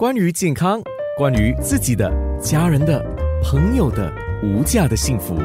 关于健康，关于自己的、家人的、朋友的无价的幸福，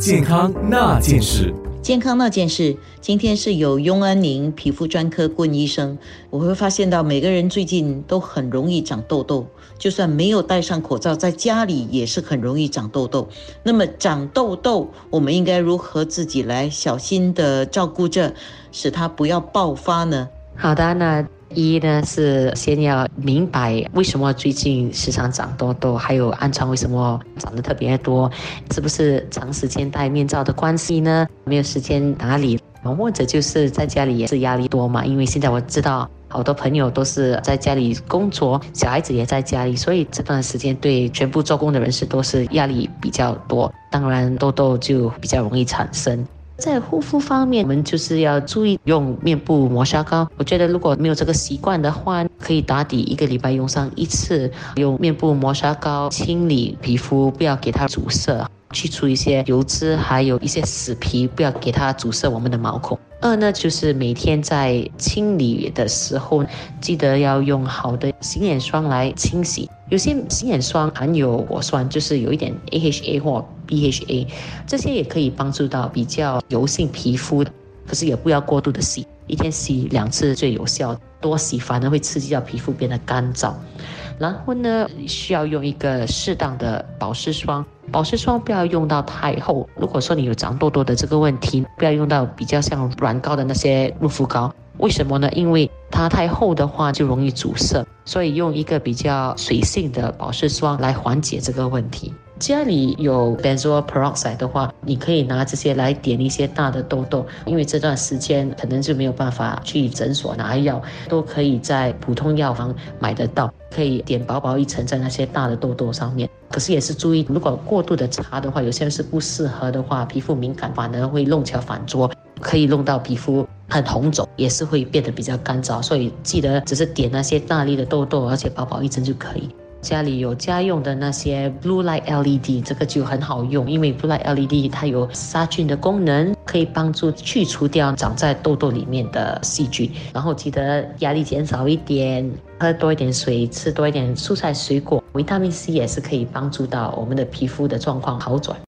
健康那件事。健康那件事，今天是有雍安宁皮肤专科顾问医生。我会发现到每个人最近都很容易长痘痘，就算没有戴上口罩，在家里也是很容易长痘痘。那么长痘痘，我们应该如何自己来小心的照顾着，使它不要爆发呢？好的，那一呢是先要明白为什么最近时常长痘痘，还有暗疮为什么长得特别多，是不是长时间戴面罩的关系呢？没有时间打理，或者就是在家里也是压力多嘛？因为现在我知道好多朋友都是在家里工作，小孩子也在家里，所以这段时间对全部做工的人士都是压力比较多，当然痘痘就比较容易产生。在护肤方面，我们就是要注意用面部磨砂膏。我觉得如果没有这个习惯的话，可以打底一个礼拜用上一次，用面部磨砂膏清理皮肤，不要给它阻塞，去除一些油脂，还有一些死皮，不要给它阻塞我们的毛孔。二呢，就是每天在清理的时候，记得要用好的洗脸霜来清洗。有些洗脸霜含有果酸，就是有一点 AHA 或 BHA，这些也可以帮助到比较油性皮肤的。可是也不要过度的洗，一天洗两次最有效，多洗反而会刺激到皮肤变得干燥。然后呢，需要用一个适当的保湿霜，保湿霜不要用到太厚。如果说你有长痘痘的这个问题，不要用到比较像软膏的那些润肤膏。为什么呢？因为它太厚的话就容易阻塞，所以用一个比较水性的保湿霜来缓解这个问题。家里有 benzoyl peroxide 的话，你可以拿这些来点一些大的痘痘，因为这段时间可能就没有办法去诊所拿药，都可以在普通药房买得到，可以点薄薄一层在那些大的痘痘上面。可是也是注意，如果过度的擦的话，有些人是不适合的话，皮肤敏感反而会弄巧反拙，可以弄到皮肤。很红肿，也是会变得比较干燥，所以记得只是点那些大粒的痘痘，而且薄薄一针就可以。家里有家用的那些 blue light LED，这个就很好用，因为 blue light LED 它有杀菌的功能，可以帮助去除掉长在痘痘里面的细菌。然后记得压力减少一点，喝多一点水，吃多一点蔬菜水果，维他命 C 也是可以帮助到我们的皮肤的状况好转。